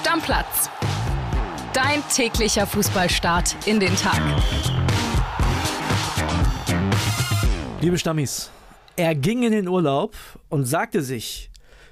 Stammplatz. Dein täglicher Fußballstart in den Tag. Liebe Stammis, er ging in den Urlaub und sagte sich,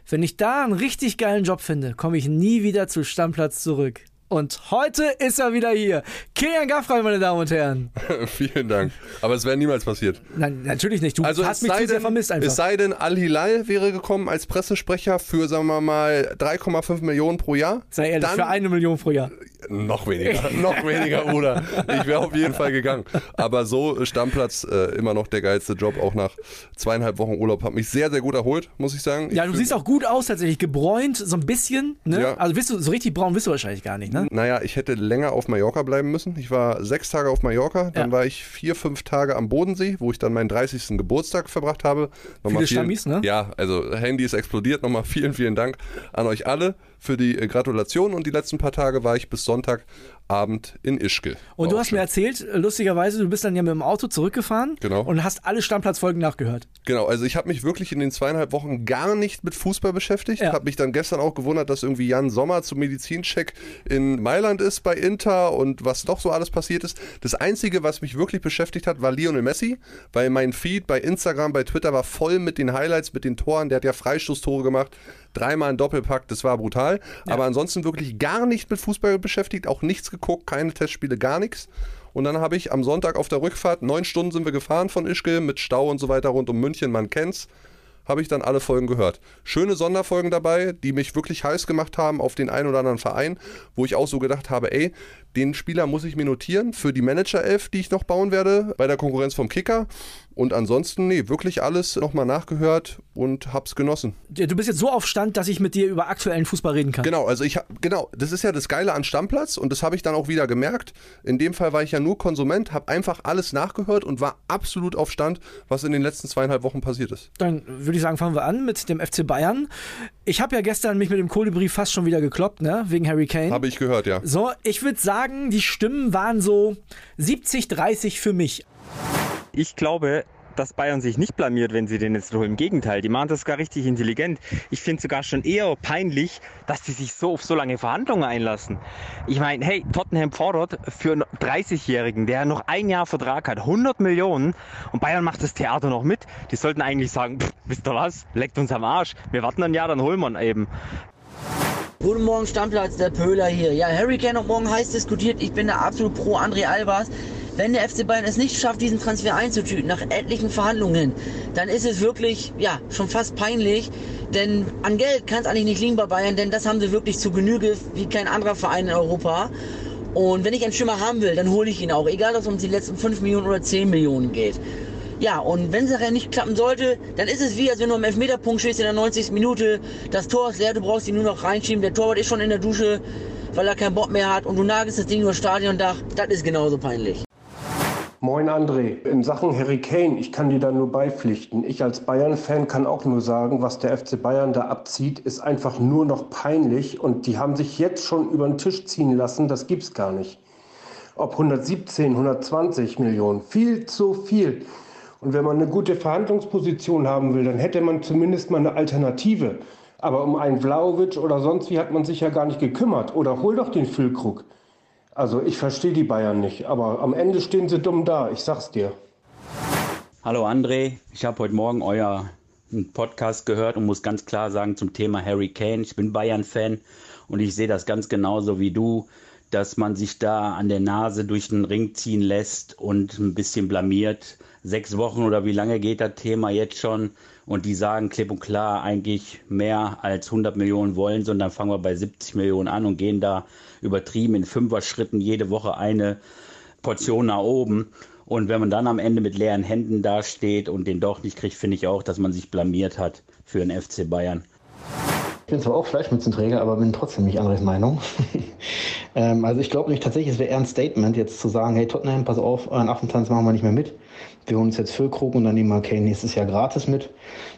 wenn ich da einen richtig geilen Job finde, komme ich nie wieder zu Stammplatz zurück. Und heute ist er wieder hier. Kilian Gaffrey, meine Damen und Herren. Vielen Dank. Aber es wäre niemals passiert. Nein, natürlich nicht. Du also hast mich zu sehr vermisst einfach. Es sei denn, Al-Hilal wäre gekommen als Pressesprecher für, sagen wir mal, 3,5 Millionen pro Jahr. Sei ehrlich, Dann, für eine Million pro Jahr. Noch weniger, noch weniger, Bruder. Ich wäre auf jeden Fall gegangen. Aber so Stammplatz, äh, immer noch der geilste Job, auch nach zweieinhalb Wochen Urlaub. Hat mich sehr, sehr gut erholt, muss ich sagen. Ja, ich du siehst auch gut aus, tatsächlich gebräunt, so ein bisschen. Ne? Ja. Also bist du, so richtig braun bist du wahrscheinlich gar nicht, ne? Naja, ich hätte länger auf Mallorca bleiben müssen. Ich war sechs Tage auf Mallorca, dann Ja. war ich vier, fünf Tage am Bodensee, wo ich dann meinen 30. Geburtstag verbracht habe. Nochmal Viele Stammis, ne? Ja, also Handy ist explodiert. Nochmal vielen, vielen Dank an euch alle für die äh, Gratulation. Und die letzten paar Tage war ich bis Sonntagabend in Ischgl. Und du hast mir schön. erzählt, äh, lustigerweise, du bist dann ja mit dem Auto zurückgefahren Genau. und hast alle Stammplatzfolgen nachgehört. Genau, also ich habe mich wirklich in den zweieinhalb Wochen gar nicht mit Fußball beschäftigt. Ja. Habe mich dann gestern auch gewundert, dass irgendwie Jan Sommer zum Medizincheck in Mailand ist bei Inter und was doch so alles passiert ist. Das Einzige, was mich wirklich beschäftigt hat, war Lionel Messi, weil mein Feed bei Instagram, bei Twitter war voll mit den Highlights, mit den Toren. Der hat ja Freistoßtore gemacht, dreimal ein Doppelpack, das war brutal. Aber ansonsten wirklich gar nicht mit Fußball beschäftigt, auch nichts geguckt, keine Testspiele, gar nichts. Und dann habe ich am Sonntag auf der Rückfahrt, neun Stunden sind wir gefahren von Ischgl mit Stau und so weiter rund um München, man kennt's, habe ich dann alle Folgen gehört. Schöne Sonderfolgen dabei, die mich wirklich heiß gemacht haben auf den einen oder anderen Verein, wo ich auch so gedacht habe, ey, den Spieler muss ich mir notieren für die Manager-Elf, die ich noch bauen werde, bei der Konkurrenz vom Kicker. Und ansonsten, nee, wirklich alles nochmal nachgehört und hab's genossen. Du bist jetzt so auf Stand, dass ich mit dir über aktuellen Fußball reden kann. Genau, also ich hab, genau, das ist ja das Geile an Stammplatz und das habe ich dann auch wieder gemerkt. In dem Fall war ich ja nur Konsument, habe einfach alles nachgehört und war absolut auf Stand, was in den letzten zweieinhalb Wochen passiert ist. Dann würde ich sagen, fangen wir an mit dem FC Bayern. Ich habe ja gestern mich mit dem Kolibri fast schon wieder gekloppt, ne? Wegen Harry Kane. Habe ich gehört, ja. So, ich würde sagen, die Stimmen waren so 70-30 für mich. Ich glaube, dass Bayern sich nicht blamiert, wenn sie den jetzt holen. Im Gegenteil, die machen das gar richtig intelligent. Ich finde sogar schon eher peinlich, dass sie sich so auf so lange Verhandlungen einlassen. Ich meine, hey, Tottenham fordert für einen 30-Jährigen, der noch ein Jahr Vertrag hat, 100 Millionen und Bayern macht das Theater noch mit. Die sollten eigentlich sagen, pff, wisst ihr was, leckt uns am Arsch. Wir warten ein Jahr, dann holen wir ihn eben. Guten Morgen, Stammplatz, der Pöhler hier. Ja, Harry Kane hat morgen heiß diskutiert. Ich bin da absolut pro André Albers. Wenn der FC Bayern es nicht schafft, diesen Transfer einzutüten, nach etlichen Verhandlungen, dann ist es wirklich, ja, schon fast peinlich. Denn an Geld kann es eigentlich nicht liegen bei Bayern, denn das haben sie wirklich zu Genüge wie kein anderer Verein in Europa. Und wenn ich einen Schimmer haben will, dann hole ich ihn auch. Egal, ob es um die letzten 5 Millionen oder 10 Millionen geht. Ja, und wenn es nachher nicht klappen sollte, dann ist es wie, als wenn du am Elfmeterpunkt stehst in der 90. Minute. Das Tor ist leer, du brauchst ihn nur noch reinschieben. Der Torwart ist schon in der Dusche, weil er keinen Bock mehr hat. Und du nagelst das Ding das Stadiondach. Das ist genauso peinlich. Moin André, in Sachen Harry Kane, ich kann dir da nur beipflichten. Ich als Bayern-Fan kann auch nur sagen, was der FC Bayern da abzieht, ist einfach nur noch peinlich und die haben sich jetzt schon über den Tisch ziehen lassen, das gibt's gar nicht. Ob 117, 120 Millionen, viel zu viel. Und wenn man eine gute Verhandlungsposition haben will, dann hätte man zumindest mal eine Alternative. Aber um einen Vlaovic oder sonst wie hat man sich ja gar nicht gekümmert. Oder hol doch den Füllkrug. Also ich verstehe die Bayern nicht, aber am Ende stehen sie dumm da, ich sag's dir. Hallo André, ich habe heute Morgen euer Podcast gehört und muss ganz klar sagen zum Thema Harry Kane, ich bin Bayern-Fan und ich sehe das ganz genauso wie du, dass man sich da an der Nase durch den Ring ziehen lässt und ein bisschen blamiert. Sechs Wochen oder wie lange geht das Thema jetzt schon? Und die sagen klipp und klar eigentlich mehr als 100 Millionen wollen, sondern fangen wir bei 70 Millionen an und gehen da übertrieben in Fünfer-Schritten jede Woche eine Portion nach oben. Und wenn man dann am Ende mit leeren Händen dasteht und den doch nicht kriegt, finde ich auch, dass man sich blamiert hat für den FC Bayern. Ich bin zwar auch Fleischmützenträger, aber bin trotzdem nicht anderes Meinung. ähm, also ich glaube nicht tatsächlich, es wäre eher ein Statement, jetzt zu sagen, hey Tottenham, pass auf, euren Affentanz machen wir nicht mehr mit. Wir holen uns jetzt Füllkrug und dann nehmen wir Kane nächstes Jahr gratis mit.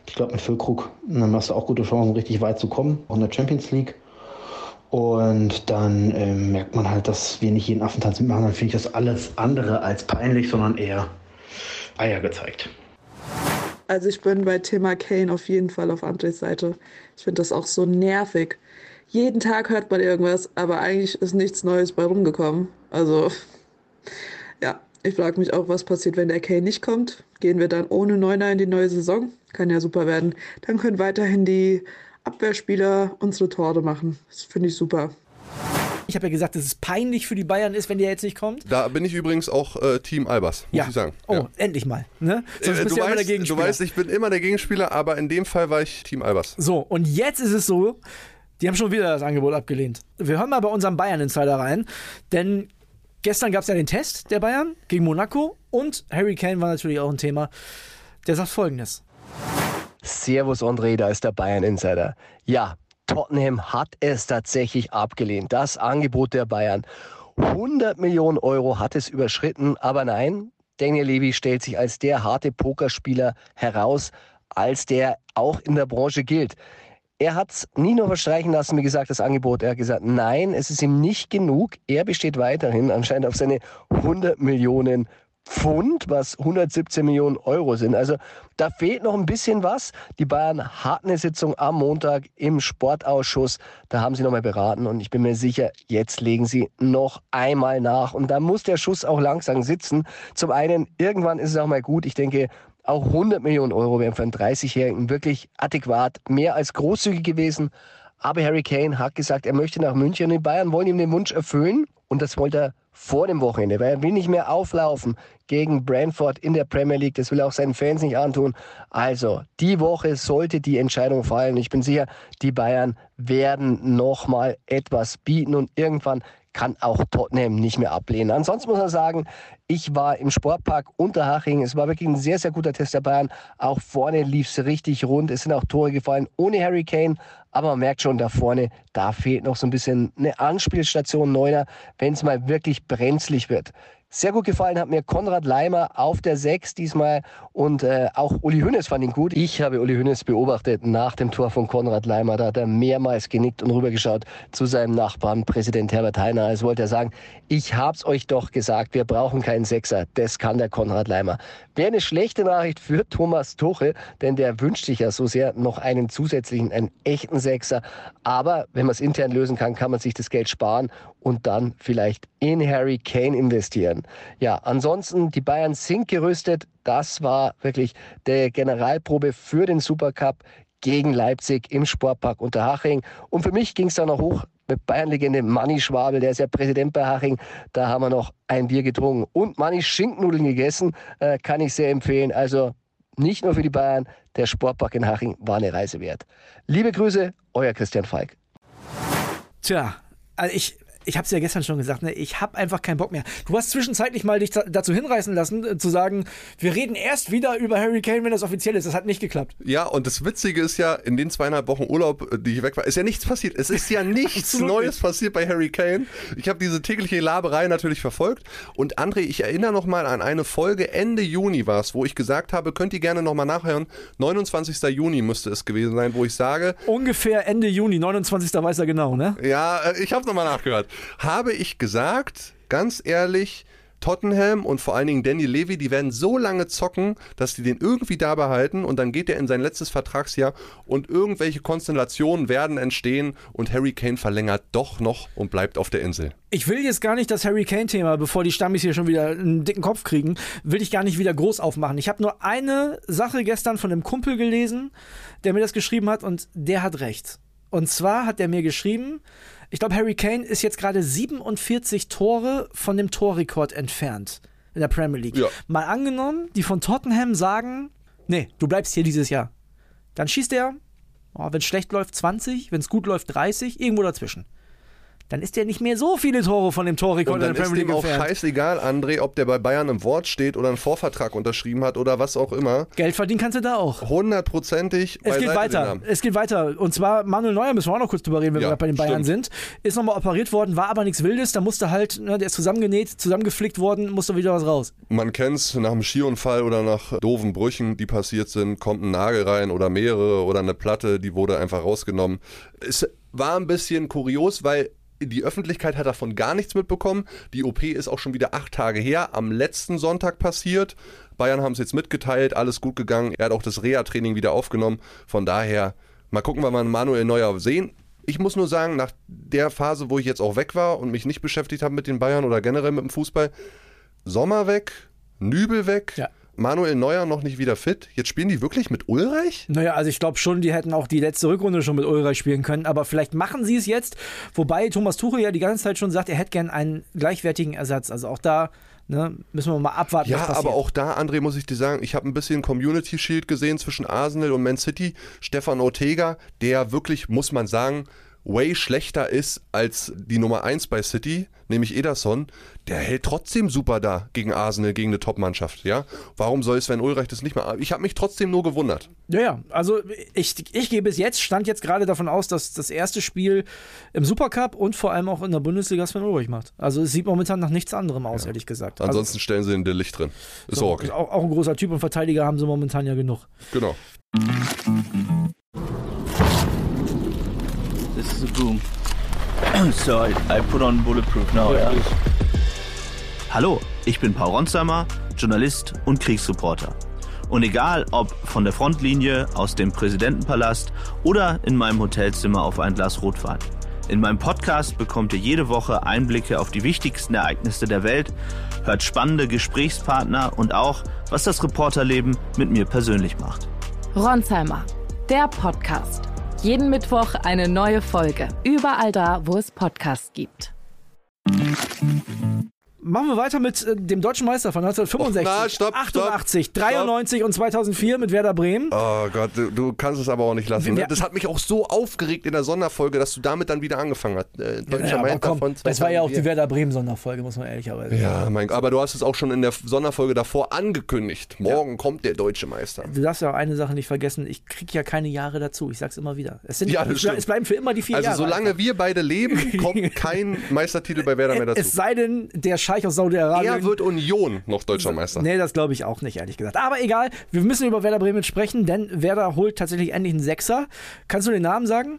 Ich glaube, mit Füllkrug dann hast du auch gute Chancen, richtig weit zu kommen, auch in der Champions League. Und dann ähm, merkt man halt, dass wir nicht jeden Affentanz mitmachen. Dann finde ich das alles andere als peinlich, sondern eher Eier gezeigt. Also ich bin bei Thema Kane auf jeden Fall auf Andres Seite. Ich finde das auch so nervig. jeden Tag hört man irgendwas, aber eigentlich ist nichts Neues bei rumgekommen. Also, ja, ich frage mich auch, was passiert, wenn der Kane nicht kommt. Gehen wir dann ohne Neuner in die neue Saison? Kann ja super werden. Dann können weiterhin die Abwehrspieler unsere Tore machen. Das finde ich super. Ich habe ja gesagt, dass es peinlich für die Bayern ist, wenn der jetzt nicht kommt. Da bin ich übrigens auch äh, Team Albers, muss ja. ich sagen. Oh, ja. endlich mal. Ne? Sonst äh, bist du, ja weißt, immer der Gegenspieler. Du weißt, ich bin immer der Gegenspieler, aber in dem Fall war ich Team Albers. So, und jetzt ist es so, die haben schon wieder das Angebot abgelehnt. Wir hören mal bei unserem Bayern-Insider rein, denn gestern gab es ja den Test der Bayern gegen Monaco und Harry Kane war natürlich auch ein Thema. Der sagt folgendes. Servus André, da ist der Bayern-Insider. Ja, Tottenham hat es tatsächlich abgelehnt. Das Angebot der Bayern. 100 Millionen Euro hat es überschritten, aber nein, Daniel Levy stellt sich als der harte Pokerspieler heraus, als der auch in der Branche gilt. Er hat es nie nur verstreichen lassen, wie gesagt, das Angebot. Er hat gesagt, nein, es ist ihm nicht genug. Er besteht weiterhin anscheinend auf seine 100 Millionen Pfund, was 117 Millionen Euro sind. Also da fehlt noch ein bisschen was. Die Bayern hatten eine Sitzung am Montag im Sportausschuss. Da haben sie nochmal beraten und ich bin mir sicher, jetzt legen sie noch einmal nach. Und da muss der Schuss auch langsam sitzen. Zum einen, irgendwann ist es auch mal gut. Ich denke, auch 100 Millionen Euro wären für einen 30-Jährigen wirklich adäquat, mehr als großzügig gewesen. Aber Harry Kane hat gesagt, er möchte nach München die Bayern wollen ihm den Wunsch erfüllen. Und das wollte er vor dem Wochenende, weil er will nicht mehr auflaufen gegen Brentford in der Premier League. Das will er auch seinen Fans nicht antun. Also, die Woche sollte die Entscheidung fallen. Ich bin sicher, die Bayern werden nochmal etwas bieten und irgendwann kann auch Tottenham nicht mehr ablehnen. Ansonsten muss man sagen, ich war im Sportpark Unterhaching. Es war wirklich ein sehr, sehr guter Test der Bayern. Auch vorne lief es richtig rund. Es sind auch Tore gefallen ohne Harry Kane. Aber man merkt schon, da vorne, da fehlt noch so ein bisschen eine Anspielstation Neuner, wenn es mal wirklich brenzlig wird. Sehr gut gefallen hat mir Konrad Leimer auf der 6 diesmal und äh, auch Uli Hünnes fand ihn gut. Ich habe Uli Hünnes beobachtet nach dem Tor von Konrad Leimer. Da hat er mehrmals genickt und rübergeschaut zu seinem Nachbarn, Präsident Herbert Heiner. Also wollte er sagen, ich hab's euch doch gesagt, wir brauchen keinen Sechser. Das kann der Konrad Leimer. Wäre eine schlechte Nachricht für Thomas Tuchel, denn der wünscht sich ja so sehr noch einen zusätzlichen, einen echten Sechser. Aber wenn man es intern lösen kann, kann man sich das Geld sparen und dann vielleicht in Harry Kane investieren. Ja, ansonsten, die Bayern sind gerüstet. Das war wirklich der Generalprobe für den Supercup gegen Leipzig im Sportpark Unterhaching. Und für mich ging es dann noch hoch mit Bayern-Legende Manni Schwabel, der ist ja Präsident bei Haching. Da haben wir noch ein Bier getrunken und Manni Schinknudeln gegessen. Äh, kann ich sehr empfehlen. Also nicht nur für die Bayern, der Sportpark in Haching war eine Reise wert. Liebe Grüße, euer Christian Falk. Tja, also ich, ich habe es ja gestern schon gesagt, ne? ich habe einfach keinen Bock mehr. Du hast zwischenzeitlich mal dich dazu hinreißen lassen, äh, zu sagen, wir reden erst wieder über Harry Kane, wenn das offiziell ist. Das hat nicht geklappt. Ja, und das Witzige ist ja, in den zweieinhalb Wochen Urlaub, äh, die ich weg war, ist ja nichts passiert. Es ist ja nichts Neues nicht. passiert bei Harry Kane. Ich habe diese tägliche Laberei natürlich verfolgt. Und André, ich erinnere noch mal an eine Folge Ende Juni war es, wo ich gesagt habe, könnt ihr gerne noch mal nachhören. 29. Juni müsste es gewesen sein, wo ich sage. Ungefähr Ende Juni, 29. weiß er genau, ne? Ja, äh, ich habe noch mal nachgehört habe ich gesagt, ganz ehrlich, Tottenham und vor allen Dingen Danny Levy, die werden so lange zocken, dass die den irgendwie da behalten und dann geht er in sein letztes Vertragsjahr und irgendwelche Konstellationen werden entstehen und Harry Kane verlängert doch noch und bleibt auf der Insel. Ich will jetzt gar nicht das Harry Kane-Thema, bevor die Stammis hier schon wieder einen dicken Kopf kriegen, will ich gar nicht wieder groß aufmachen. Ich habe nur eine Sache gestern von einem Kumpel gelesen, der mir das geschrieben hat und der hat recht. Und zwar hat er mir geschrieben, ich glaube, Harry Kane ist jetzt gerade 47 Tore von dem Torrekord entfernt in der Premier League. Ja. Mal angenommen, die von Tottenham sagen, nee, du bleibst hier dieses Jahr. Dann schießt er, oh, wenn es schlecht läuft, 20, wenn es gut läuft, 30, irgendwo dazwischen dann ist der nicht mehr so viele Tore von dem Torrekord in der Premier League ist dem auch scheißegal, André, ob der bei Bayern im Wort steht oder einen Vorvertrag unterschrieben hat oder was auch immer. Geld verdienen kannst du da auch. Hundertprozentig. Es geht weiter. Es geht weiter. Und zwar Manuel Neuer müssen wir auch noch kurz drüber reden, wenn ja, wir bei den Bayern stimmt. sind. Ist nochmal operiert worden, war aber nichts Wildes. Da musste halt, ne, der ist zusammengenäht, zusammengeflickt worden, musste wieder was raus. Man kennt es nach einem Skiunfall oder nach doofen Brüchen, die passiert sind, kommt ein Nagel rein oder mehrere oder eine Platte, die wurde einfach rausgenommen. Es war ein bisschen kurios, weil die Öffentlichkeit hat davon gar nichts mitbekommen. Die OP ist auch schon wieder acht Tage her, am letzten Sonntag passiert. Bayern haben es jetzt mitgeteilt, alles gut gegangen. Er hat auch das Reha-Training wieder aufgenommen. Von daher, mal gucken, wann wir Manuel Neuer sehen. Ich muss nur sagen, nach der Phase, wo ich jetzt auch weg war und mich nicht beschäftigt habe mit den Bayern oder generell mit dem Fußball, Sommer weg, Nübel weg, Ja. Manuel Neuer noch nicht wieder fit. Jetzt spielen die wirklich mit Ulreich? Naja, also ich glaube schon, die hätten auch die letzte Rückrunde schon mit Ulreich spielen können, aber vielleicht machen sie es jetzt. Wobei Thomas Tuchel ja die ganze Zeit schon sagt, er hätte gern einen gleichwertigen Ersatz. Also auch da ne, müssen wir mal abwarten, Ja, aber auch da, André, muss ich dir sagen, ich habe ein bisschen Community Shield gesehen zwischen Arsenal und Man City. Stefan Ortega, der wirklich, muss man sagen, way schlechter ist als die Nummer 1 bei City, nämlich Ederson, der hält trotzdem super da gegen Arsenal, gegen eine Top-Mannschaft. Ja? Warum soll Sven Ulreich das nicht mal? Ich habe mich trotzdem nur gewundert. Ja, ja, also ich, ich gehe bis jetzt, stand jetzt gerade davon aus, dass das erste Spiel im Supercup und vor allem auch in der Bundesliga Sven Ulrich macht. Also es sieht momentan nach nichts anderem aus, ehrlich gesagt. Also, Ansonsten stellen sie den De Licht drin. Ist so, auch okay. auch, auch ein großer Typ und Verteidiger haben sie momentan ja genug. Genau. This is a boom. so I, I put on bulletproof now, yeah. Hallo, ich bin Paul Ronsheimer, Journalist und Kriegsreporter. Und egal ob von der Frontlinie, aus dem Präsidentenpalast oder in meinem Hotelzimmer auf ein Glas Rotwein. In meinem Podcast bekommt ihr jede Woche Einblicke auf die wichtigsten Ereignisse der Welt, hört spannende Gesprächspartner und auch, was das Reporterleben mit mir persönlich macht. Ronsheimer, der Podcast. Jeden Mittwoch eine neue Folge. Überall da, wo es Podcasts gibt. Machen wir weiter mit äh, dem deutschen Meister von 1965, Och, na, stopp, 88, stopp, 93 und 2004 mit Werder Bremen. Oh Gott, du, du kannst es aber auch nicht lassen. Ne? Das hat mich auch so aufgeregt in der Sonderfolge, dass du damit dann wieder angefangen hast. Äh, Deutscher Ja, Meister komm, von das war ja auch die 2004. Werder Bremen Sonderfolge, muss man ehrlicherweise sagen. Ja, mein Gott, aber du hast es auch schon in der Sonderfolge davor angekündigt. Morgen kommt der deutsche Meister. Du darfst ja auch eine Sache nicht vergessen, ich kriege ja keine Jahre dazu, ich sag's immer wieder. Es, sind, Ja, es, es bleiben für immer die vier Also Jahre. solange wir beide leben, kommt kein Meistertitel bei Werder mehr dazu. es sei denn, der Scheich aus Saudi-Arabien. Er wird Union noch deutscher Meister. Nee, das glaube ich auch nicht, ehrlich gesagt. Aber egal, wir müssen über Werder Bremen sprechen, denn Werder holt tatsächlich endlich einen Sechser. Kannst du den Namen sagen?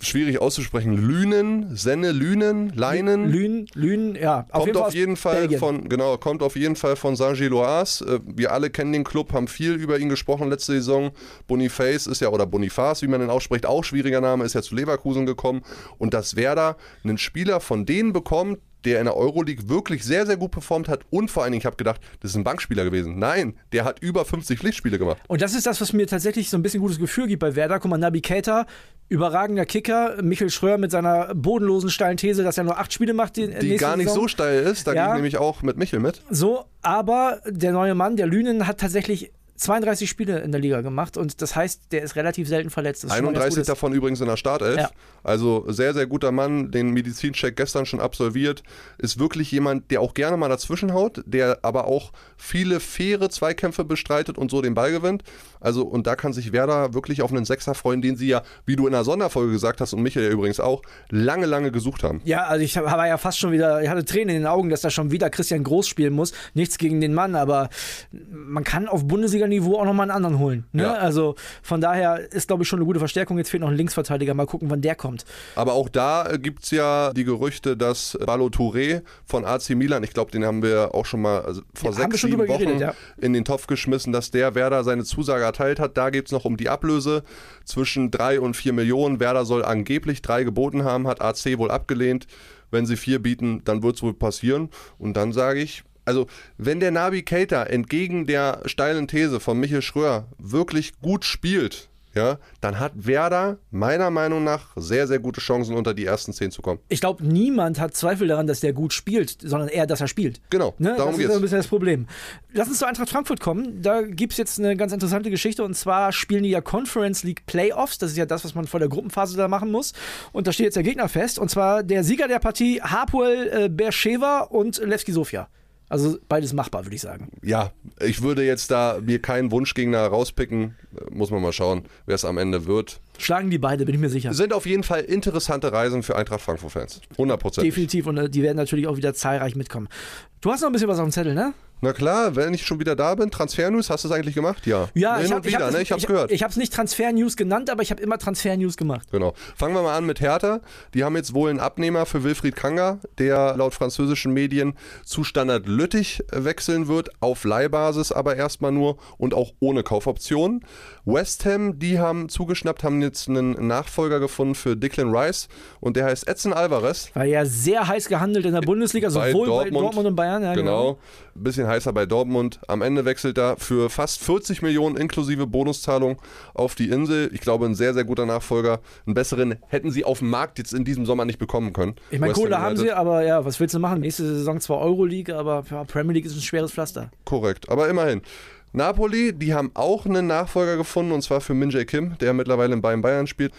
Schwierig auszusprechen. Lünen, Senne, Lünen, Leinen. Lünen, Lünen, ja. Kommt auf aus jeden Fall Belgien. von, genau, kommt auf jeden Fall von Saint-Gilloise. Äh, Wir alle kennen den Club, haben viel über ihn gesprochen letzte Saison. Boniface ist ja, oder Boniface, wie man ihn ausspricht, auch schwieriger Name, ist ja zu Leverkusen gekommen. Und dass Werder einen Spieler von denen bekommt, der in der Euroleague wirklich sehr, sehr gut performt hat und vor allen Dingen, ich habe gedacht, das ist ein Bankspieler gewesen. Nein, der hat über 50 Pflichtspiele gemacht. Und das ist das, was mir tatsächlich so ein bisschen gutes Gefühl gibt bei Werder. Guck mal, Nabi Keita, überragender Kicker. Michel Schröer mit seiner bodenlosen, steilen These, dass er nur acht Spiele macht. Die, Die gar nicht Saison. so steil ist, da Ja. gehe ich nämlich auch mit Michel mit. So, aber der neue Mann, der Lünen, hat tatsächlich 32 Spiele in der Liga gemacht und das heißt, der ist relativ selten verletzt. Das ist schon mal ganz 31 Gutes. davon übrigens in der Startelf. Ja. Also sehr, sehr guter Mann, den Medizincheck gestern schon absolviert. Ist wirklich jemand, der auch gerne mal dazwischen haut, der aber auch viele faire Zweikämpfe bestreitet und so den Ball gewinnt. Also und da kann sich Werder wirklich auf einen Sechser freuen, den sie ja, wie du in der Sonderfolge gesagt hast und Michael ja übrigens auch, lange, lange gesucht haben. Ja, also ich war ja fast schon wieder, ich hatte Tränen in den Augen, dass da schon wieder Christian Groß spielen muss. Nichts gegen den Mann, aber man kann auf Bundesliga-Niveau auch nochmal einen anderen holen. Ne? Ja. Also von daher ist, glaube ich, schon eine gute Verstärkung. Jetzt fehlt noch ein Linksverteidiger. Mal gucken, wann der kommt. Aber auch da gibt es ja die Gerüchte, dass Balo Touré von AC Milan, ich glaube, den haben wir auch schon mal also vor Ja, sechs, sieben Wochen geredet, ja. in den Topf geschmissen, dass der Werder seine Zusage erteilt hat. Da geht es noch um die Ablöse zwischen drei und vier Millionen. Werder soll angeblich drei geboten haben, hat AC wohl abgelehnt. Wenn sie vier bieten, dann wird es wohl passieren. Und dann sage ich, also wenn der Nabi Keita entgegen der steilen These von Michel Schröer wirklich gut spielt, ja, dann hat Werder meiner Meinung nach sehr, sehr gute Chancen, unter die ersten zehn zu kommen. Ich glaube, niemand hat Zweifel daran, dass der gut spielt, sondern eher, dass er spielt. Genau, Ne? darum das ist geht's. so ein bisschen das Problem. Lass uns zu Eintracht Frankfurt kommen. Da gibt es jetzt eine ganz interessante Geschichte und zwar spielen die ja Conference League Playoffs. Das ist ja das, was man vor der Gruppenphase da machen muss. Und da steht jetzt der Gegner fest und zwar der Sieger der Partie Hapoel äh, Beersheva und Levski Sofia. Also beides machbar, würde ich sagen. Ja, ich würde jetzt da mir keinen Wunschgegner rauspicken. Muss man mal schauen, wer es am Ende wird. Schlagen die beide, bin ich mir sicher. Sind auf jeden Fall interessante Reisen für Eintracht Frankfurt-Fans. 100 Prozent. Definitiv und äh, die werden natürlich auch wieder zahlreich mitkommen. Du hast noch ein bisschen was auf dem Zettel, ne? Na klar, wenn ich schon wieder da bin, Transfer-News, hast du es eigentlich gemacht? Ja. Ja, Hin ich und habe ich wieder, hab, ne? Ich hab's ich, gehört. Ich habe es nicht Transfer-News genannt, aber ich habe immer Transfer-News gemacht. Genau. Fangen wir mal an mit Hertha. Die haben jetzt wohl einen Abnehmer für Wilfried Kanga, der laut französischen Medien zu Standard Lüttich wechseln wird, auf Leihbasis aber erstmal nur und auch ohne Kaufoption. West Ham, die haben zugeschnappt, haben jetzt einen Nachfolger gefunden für Declan Rice und der heißt Edson Alvarez. War ja sehr heiß gehandelt in der Bundesliga, Bei sowohl Dortmund. bei Dortmund und Bayern. Ja, Genau. Ein bisschen heißer bei Dortmund. Am Ende wechselt er für fast 40 Millionen inklusive Bonuszahlung auf die Insel. Ich glaube, ein sehr, sehr guter Nachfolger. Einen besseren hätten sie auf dem Markt jetzt in diesem Sommer nicht bekommen können. Ich meine, Kohle haben sie, aber ja, was willst du machen? Nächste Saison zwar Euroleague, aber ja, Premier League ist ein schweres Pflaster. Korrekt, aber immerhin. Napoli, die haben auch einen Nachfolger gefunden und zwar für Min Jae Kim, der mittlerweile in Bayern Bayern spielt.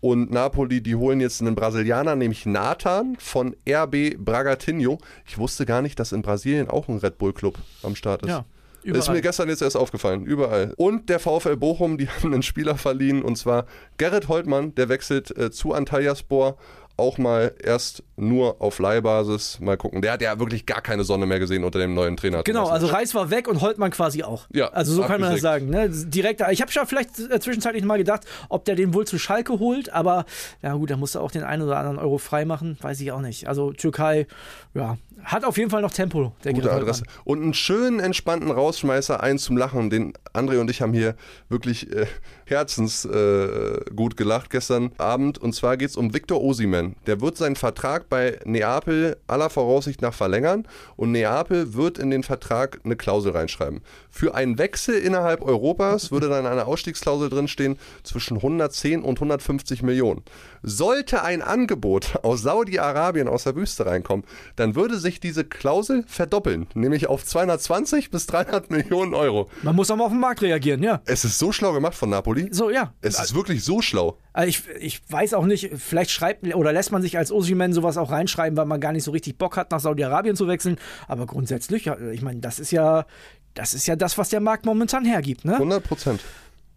Und Napoli, die holen jetzt einen Brasilianer, nämlich Nathan von RB Bragantino. Ich wusste gar nicht, dass in Brasilien auch ein Red Bull Club am Start ist. Ja, ist überall. mir gestern jetzt erst aufgefallen, überall. Und der VfL Bochum, die haben einen Spieler verliehen und zwar Gerrit Holtmann, der wechselt äh, zu Antalyaspor. Auch mal erst nur auf Leihbasis. Mal gucken. Der hat ja wirklich gar keine Sonne mehr gesehen unter dem neuen Trainer. Genau, also. Reis war weg und Holtmann quasi auch. Ja, Also so kann man das sagen. Ne? Direkt, ich habe schon vielleicht zwischenzeitlich mal gedacht, ob der den wohl zu Schalke holt, aber ja gut, da musste auch den einen oder anderen Euro freimachen, weiß ich auch nicht. Also Türkei, ja, hat auf jeden Fall noch Tempo, der Gute Adresse. Holtmann. Und einen schönen, entspannten Rausschmeißer, einen zum Lachen. Den André und ich haben hier wirklich äh, herzens äh, gelacht gestern Abend. Und zwar geht es um Victor Osimen. Der wird seinen Vertrag bei Neapel aller Voraussicht nach verlängern. Und Neapel wird in den Vertrag eine Klausel reinschreiben. Für einen Wechsel innerhalb Europas würde dann eine Ausstiegsklausel drinstehen zwischen 110 und 150 Millionen. Sollte ein Angebot aus Saudi-Arabien aus der Wüste reinkommen, dann würde sich diese Klausel verdoppeln, nämlich auf 220 bis 300 Millionen Euro. Man muss auch mal auf den Markt reagieren, ja. Es ist so schlau gemacht von Napoli. So, ja. Es ist wirklich so schlau. Also ich, ich weiß auch nicht, vielleicht schreibt oder lässt man sich als Osimhen sowas auch reinschreiben, weil man gar nicht so richtig Bock hat, nach Saudi-Arabien zu wechseln. Aber grundsätzlich, ich meine, das ist ja, das ist ja das, was der Markt momentan hergibt, ne? 100 Prozent.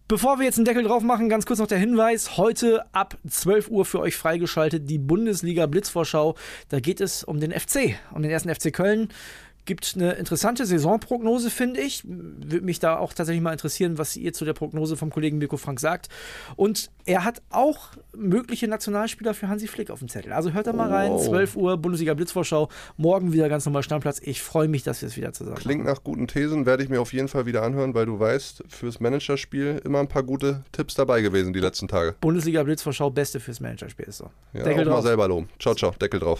Bevor wir jetzt einen Deckel drauf machen, ganz kurz noch der Hinweis. Heute ab 12 Uhr für euch freigeschaltet die Bundesliga Blitzvorschau. Da geht es um den FC, um den ersten FC Köln. Gibt eine interessante Saisonprognose, finde ich. Würde mich da auch tatsächlich mal interessieren, was ihr zu der Prognose vom Kollegen Mirko Frank sagt. Und er hat auch mögliche Nationalspieler für Hansi Flick auf dem Zettel. Also hört da mal rein. Wow. 12 Uhr Bundesliga Blitzvorschau. Morgen wieder ganz normal Stammplatz. Ich freue mich, dass wir es wieder zusammen Klingt nach guten Thesen, werde ich mir auf jeden Fall wieder anhören, weil du weißt, fürs Managerspiel immer ein paar gute Tipps dabei gewesen die letzten Tage. Bundesliga Blitzvorschau, beste fürs Managerspiel ist so. Ja, Deckel auch mal drauf. selber loben. Ciao, ciao, Deckel drauf.